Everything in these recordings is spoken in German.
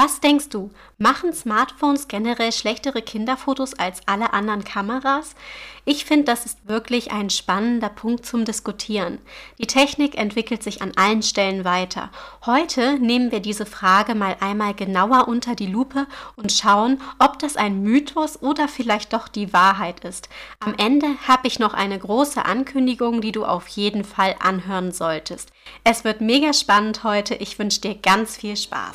Was denkst du? Machen Smartphones generell schlechtere Kinderfotos als alle anderen Kameras? Ich finde, das ist wirklich ein spannender Punkt zum Diskutieren. Die Technik entwickelt sich an allen Stellen weiter. Heute nehmen wir diese Frage mal einmal genauer unter die Lupe und schauen, ob das ein Mythos oder vielleicht doch die Wahrheit ist. Am Ende habe ich noch eine große Ankündigung, die du auf jeden Fall anhören solltest. Es wird mega spannend heute. Ich wünsche dir ganz viel Spaß.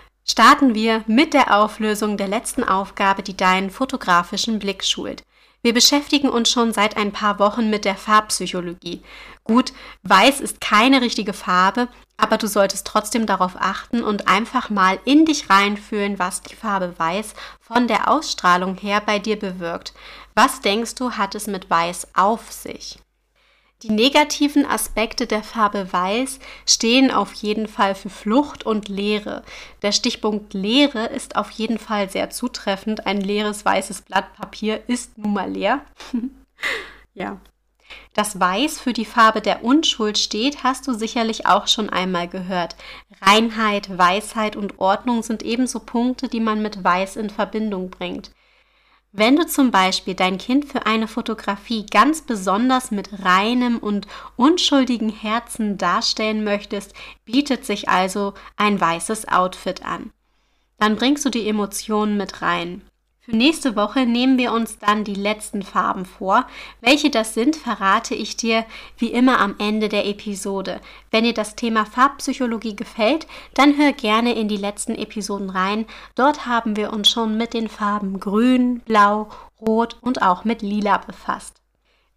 starten wir mit der Auflösung der letzten Aufgabe, die deinen fotografischen Blick schult. Wir beschäftigen uns schon seit ein paar Wochen mit der Farbpsychologie. Gut, weiß ist keine richtige Farbe, aber du solltest trotzdem darauf achten und einfach mal in dich reinfühlen, was die Farbe weiß von der Ausstrahlung her bei dir bewirkt. Was denkst du, hat es mit weiß auf sich? Die negativen Aspekte der Farbe Weiß stehen auf jeden Fall für Flucht und Leere. Der Stichpunkt Leere ist auf jeden Fall sehr zutreffend. Ein leeres weißes Blatt Papier ist nun mal leer. ja. Das Weiß für die Farbe der Unschuld steht, hast du sicherlich auch schon einmal gehört. Reinheit, Weisheit und Ordnung sind ebenso Punkte, die man mit Weiß in Verbindung bringt. Wenn du zum Beispiel dein Kind für eine Fotografie ganz besonders mit reinem und unschuldigen Herzen darstellen möchtest, bietet sich also ein weißes Outfit an. Dann bringst du die Emotionen mit rein. Für nächste Woche nehmen wir uns dann die letzten Farben vor. Welche das sind, verrate ich dir wie immer am Ende der Episode. Wenn dir das Thema Farbpsychologie gefällt, dann hör gerne in die letzten Episoden rein. Dort haben wir uns schon mit den Farben Grün, Blau, Rot und auch mit Lila befasst.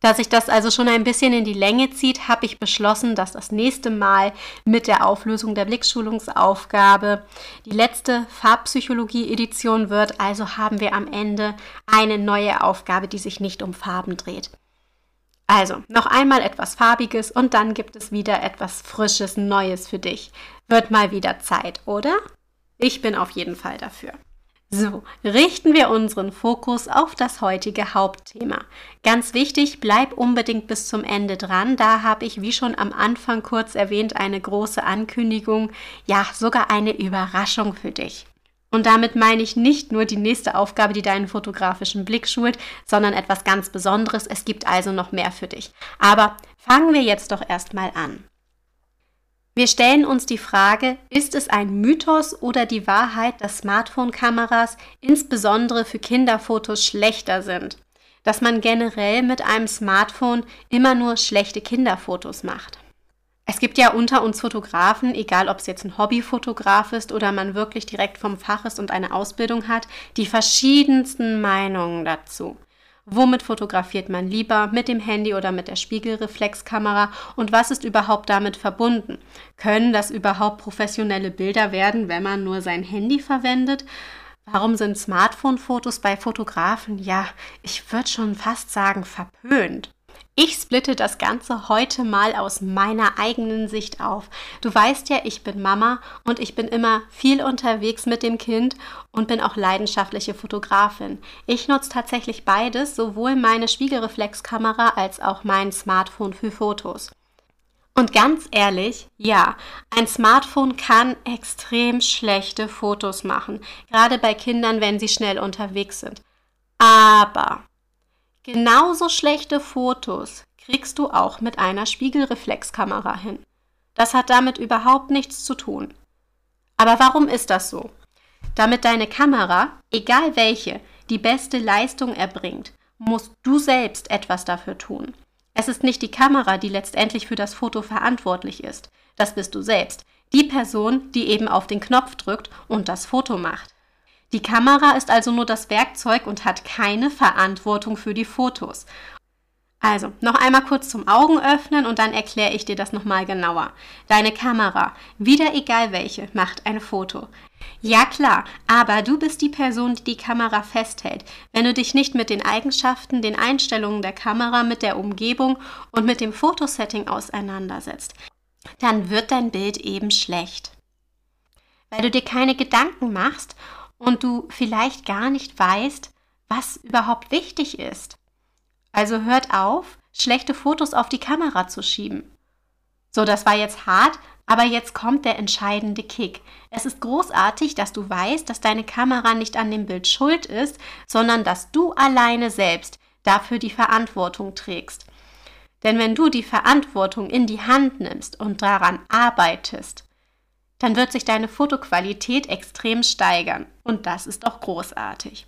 Da sich das also schon ein bisschen in die Länge zieht, habe ich beschlossen, dass das nächste Mal mit der Auflösung der Blickschulungsaufgabe die letzte Farbpsychologie-Edition wird. Also haben wir am Ende eine neue Aufgabe, die sich nicht um Farben dreht. Also, noch einmal etwas Farbiges und dann gibt es wieder etwas Frisches, Neues für dich. Wird mal wieder Zeit, oder? Ich bin auf jeden Fall dafür. So, richten wir unseren Fokus auf das heutige Hauptthema. Ganz wichtig, bleib unbedingt bis zum Ende dran. Da habe ich, wie schon am Anfang kurz erwähnt, eine große Ankündigung, ja sogar eine Überraschung für dich. Und damit meine ich nicht nur die nächste Aufgabe, die deinen fotografischen Blick schult, sondern etwas ganz Besonderes. Es gibt also noch mehr für dich. Aber fangen wir jetzt doch erstmal an. Wir stellen uns die Frage, ist es ein Mythos oder die Wahrheit, dass Smartphone-Kameras insbesondere für Kinderfotos schlechter sind? Dass man generell mit einem Smartphone immer nur schlechte Kinderfotos macht? Es gibt ja unter uns Fotografen, egal ob es jetzt ein Hobbyfotograf ist oder man wirklich direkt vom Fach ist und eine Ausbildung hat, die verschiedensten Meinungen dazu. Womit fotografiert man lieber? Mit dem Handy oder mit der Spiegelreflexkamera? Und was ist überhaupt damit verbunden? Können das überhaupt professionelle Bilder werden, wenn man nur sein Handy verwendet? Warum sind Smartphone-Fotos bei Fotografen, ja, ich würde schon fast sagen, verpönt? Ich splitte das Ganze heute mal aus meiner eigenen Sicht auf. Du weißt ja, ich bin Mama und ich bin immer viel unterwegs mit dem Kind und bin auch leidenschaftliche Fotografin. Ich nutze tatsächlich beides, sowohl meine Spiegelreflexkamera als auch mein Smartphone für Fotos. Und ganz ehrlich, ja, ein Smartphone kann extrem schlechte Fotos machen, gerade bei Kindern, wenn sie schnell unterwegs sind. Aber Genauso schlechte Fotos kriegst du auch mit einer Spiegelreflexkamera hin. Das hat damit überhaupt nichts zu tun. Aber warum ist das so? Damit deine Kamera, egal welche, die beste Leistung erbringt, musst du selbst etwas dafür tun. Es ist nicht die Kamera, die letztendlich für das Foto verantwortlich ist. Das bist du selbst. Die Person, die eben auf den Knopf drückt und das Foto macht. Die Kamera ist also nur das Werkzeug und hat keine Verantwortung für die Fotos. Also, noch einmal kurz zum Augen öffnen und dann erkläre ich dir das nochmal genauer. Deine Kamera, wieder egal welche, macht ein Foto. Ja klar, aber du bist die Person, die die Kamera festhält. Wenn du dich nicht mit den Eigenschaften, den Einstellungen der Kamera, mit der Umgebung und mit dem Fotosetting auseinandersetzt, dann wird dein Bild eben schlecht. Weil du dir keine Gedanken machst und du vielleicht gar nicht weißt, was überhaupt wichtig ist. Also hört auf, schlechte Fotos auf die Kamera zu schieben. So, das war jetzt hart, aber jetzt kommt der entscheidende Kick. Es ist großartig, dass du weißt, dass deine Kamera nicht an dem Bild schuld ist, sondern dass du alleine selbst dafür die Verantwortung trägst. Denn wenn du die Verantwortung in die Hand nimmst und daran arbeitest, dann wird sich deine Fotoqualität extrem steigern. Und das ist doch großartig.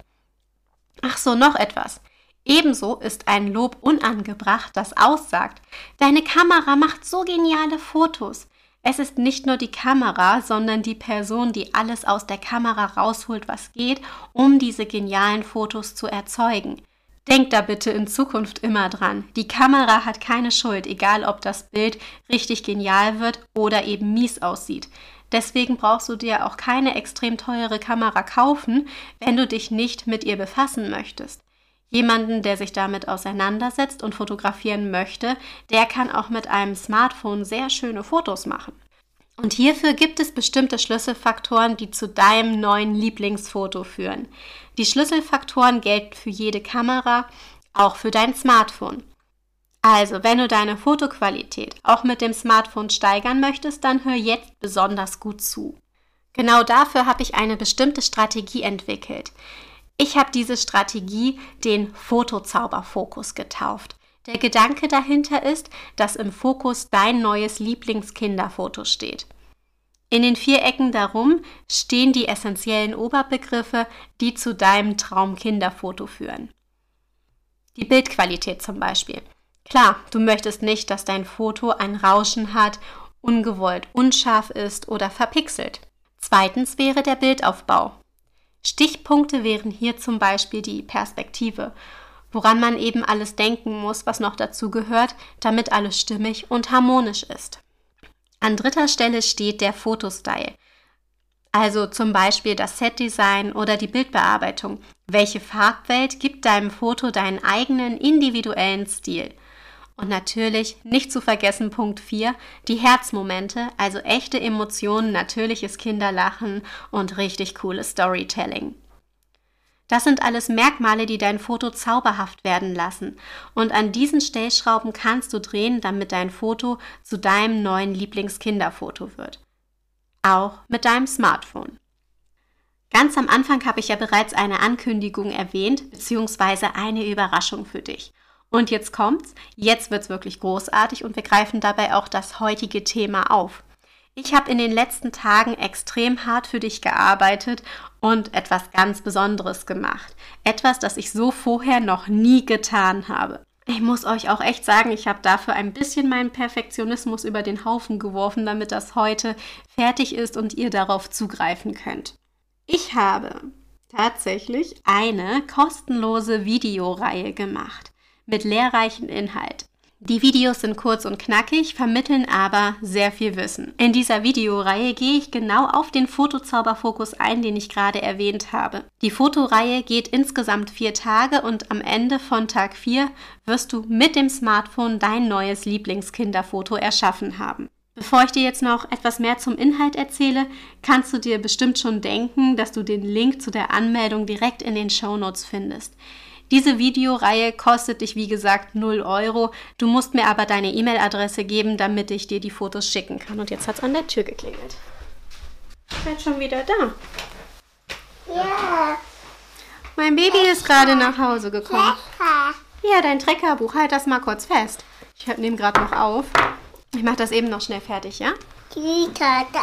Ach so, noch etwas. Ebenso ist ein Lob unangebracht, das aussagt, deine Kamera macht so geniale Fotos. Es ist nicht nur die Kamera, sondern die Person, die alles aus der Kamera rausholt, was geht, um diese genialen Fotos zu erzeugen. Denk da bitte in Zukunft immer dran. Die Kamera hat keine Schuld, egal ob das Bild richtig genial wird oder eben mies aussieht. Deswegen brauchst du dir auch keine extrem teure Kamera kaufen, wenn du dich nicht mit ihr befassen möchtest. Jemanden, der sich damit auseinandersetzt und fotografieren möchte, der kann auch mit einem Smartphone sehr schöne Fotos machen. Und hierfür gibt es bestimmte Schlüsselfaktoren, die zu deinem neuen Lieblingsfoto führen. Die Schlüsselfaktoren gelten für jede Kamera, auch für dein Smartphone. Also, wenn du deine Fotoqualität auch mit dem Smartphone steigern möchtest, dann hör jetzt besonders gut zu. Genau dafür habe ich eine bestimmte Strategie entwickelt. Ich habe diese Strategie den Fotozauberfokus getauft. Der Gedanke dahinter ist, dass im Fokus dein neues Lieblingskinderfoto steht. In den vier Ecken darum stehen die essentiellen Oberbegriffe, die zu deinem Traumkinderfoto führen. Die Bildqualität zum Beispiel. Klar, du möchtest nicht, dass dein Foto ein Rauschen hat, ungewollt unscharf ist oder verpixelt. Zweitens wäre der Bildaufbau. Stichpunkte wären hier zum Beispiel die Perspektive, woran man eben alles denken muss, was noch dazu gehört, damit alles stimmig und harmonisch ist. An dritter Stelle steht der Fotostyle, also zum Beispiel das Setdesign oder die Bildbearbeitung. Welche Farbwelt gibt deinem Foto deinen eigenen individuellen Stil? Und natürlich nicht zu vergessen Punkt 4, die Herzmomente, also echte Emotionen, natürliches Kinderlachen und richtig cooles Storytelling. Das sind alles Merkmale, die dein Foto zauberhaft werden lassen. Und an diesen Stellschrauben kannst du drehen, damit dein Foto zu deinem neuen Lieblingskinderfoto wird. Auch mit deinem Smartphone. Ganz am Anfang habe ich ja bereits eine Ankündigung erwähnt, beziehungsweise eine Überraschung für dich. Und jetzt kommt's, jetzt wird's wirklich großartig und wir greifen dabei auch das heutige Thema auf. Ich habe in den letzten Tagen extrem hart für dich gearbeitet und etwas ganz Besonderes gemacht. Etwas, das ich so vorher noch nie getan habe. Ich muss euch auch echt sagen, ich habe dafür ein bisschen meinen Perfektionismus über den Haufen geworfen, damit das heute fertig ist und ihr darauf zugreifen könnt. Ich habe tatsächlich eine kostenlose Videoreihe gemacht mit lehrreichen Inhalt. Die Videos sind kurz und knackig, vermitteln aber sehr viel Wissen. In dieser Videoreihe gehe ich genau auf den Fotozauberfokus ein, den ich gerade erwähnt habe. Die Fotoreihe geht insgesamt vier Tage und am Ende von Tag 4 wirst du mit dem Smartphone dein neues Lieblingskinderfoto erschaffen haben. Bevor ich dir jetzt noch etwas mehr zum Inhalt erzähle, kannst du dir bestimmt schon denken, dass du den Link zu der Anmeldung direkt in den Show Notes findest. Diese Videoreihe kostet dich, wie gesagt, 0 Euro. Du musst mir aber deine E-Mail-Adresse geben, damit ich dir die Fotos schicken kann. Und jetzt hat es an der Tür geklingelt. Ich bin schon wieder da. Ja. Mein Baby ist gerade nach Hause gekommen. Ja, dein Treckerbuch. Halt das mal kurz fest. Ich nehme gerade noch auf. Ich mache das eben noch schnell fertig, ja? Tütata.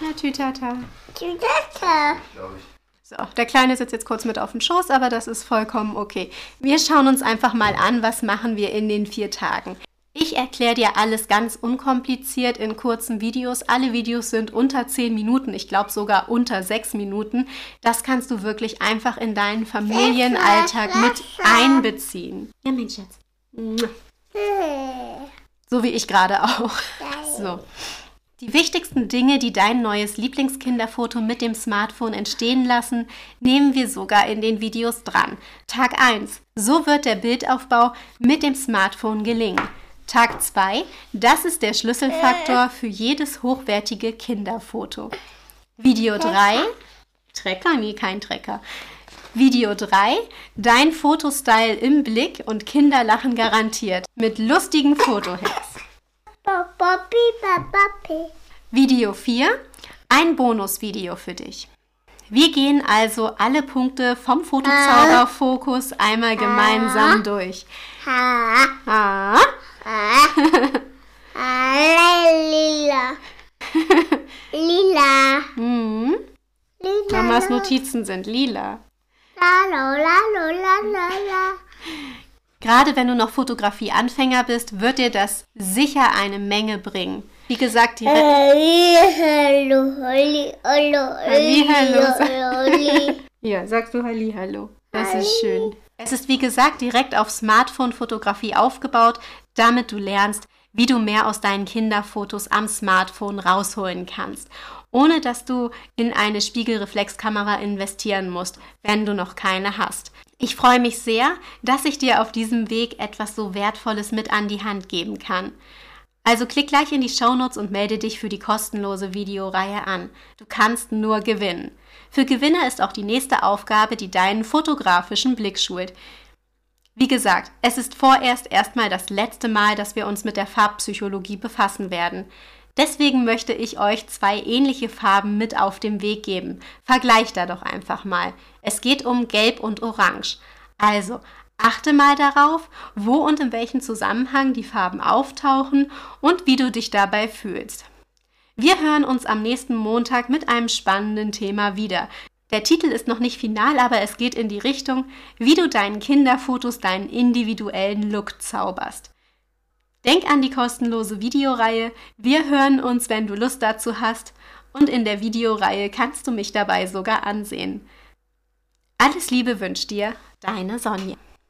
Ja, Tütata. Tütata. So, der Kleine sitzt jetzt kurz mit auf dem Schoß, aber das ist vollkommen okay. Wir schauen uns einfach mal an, was machen wir in den vier Tagen. Ich erkläre dir alles ganz unkompliziert in kurzen Videos. Alle Videos sind unter 10 Minuten, ich glaube sogar unter 6 Minuten. Das kannst du wirklich einfach in deinen Familienalltag mit einbeziehen. Ja, mein Schatz. So wie ich gerade auch. So. Die wichtigsten Dinge, die dein neues Lieblingskinderfoto mit dem Smartphone entstehen lassen, nehmen wir sogar in den Videos dran. Tag 1. So wird der Bildaufbau mit dem Smartphone gelingen. Tag 2. Das ist der Schlüsselfaktor für jedes hochwertige Kinderfoto. Video 3. Trecker? Nee, kein Trecker. Video 3. Dein Fotostyle im Blick und Kinder lachen garantiert. Mit lustigen Fotohacks. Video 4. Ein Bonusvideo für dich. Wir gehen also alle Punkte vom Fotozauberfokus einmal gemeinsam durch. Ah. Lila. Lila. Hm. Lila. Mamas Notizen sind lila. Lalo, lalo, lala, la. Gerade wenn du noch Fotografie-Anfänger bist, wird dir das sicher eine Menge bringen. Wie gesagt, die Re Hallo, halli, hallo, Hallihallo. Ja, sagst du Hallo. Das ist schön. Es ist wie gesagt direkt auf Smartphone-Fotografie aufgebaut, damit du lernst, wie du mehr aus deinen Kinderfotos am Smartphone rausholen kannst, ohne dass du in eine Spiegelreflexkamera investieren musst, wenn du noch keine hast. Ich freue mich sehr, dass ich dir auf diesem Weg etwas so Wertvolles mit an die Hand geben kann. Also klick gleich in die Shownotes und melde dich für die kostenlose Videoreihe an. Du kannst nur gewinnen. Für Gewinner ist auch die nächste Aufgabe, die deinen fotografischen Blick schult. Wie gesagt, es ist vorerst erstmal das letzte Mal, dass wir uns mit der Farbpsychologie befassen werden. Deswegen möchte ich euch zwei ähnliche Farben mit auf den Weg geben. Vergleicht da doch einfach mal. Es geht um Gelb und Orange. Also, achte mal darauf, wo und in welchem Zusammenhang die Farben auftauchen und wie du dich dabei fühlst. Wir hören uns am nächsten Montag mit einem spannenden Thema wieder. Der Titel ist noch nicht final, aber es geht in die Richtung, wie du deinen Kinderfotos deinen individuellen Look zauberst. Denk an die kostenlose Videoreihe. Wir hören uns, wenn du Lust dazu hast. Und in der Videoreihe kannst du mich dabei sogar ansehen. Alles Liebe wünscht dir deine Sonja.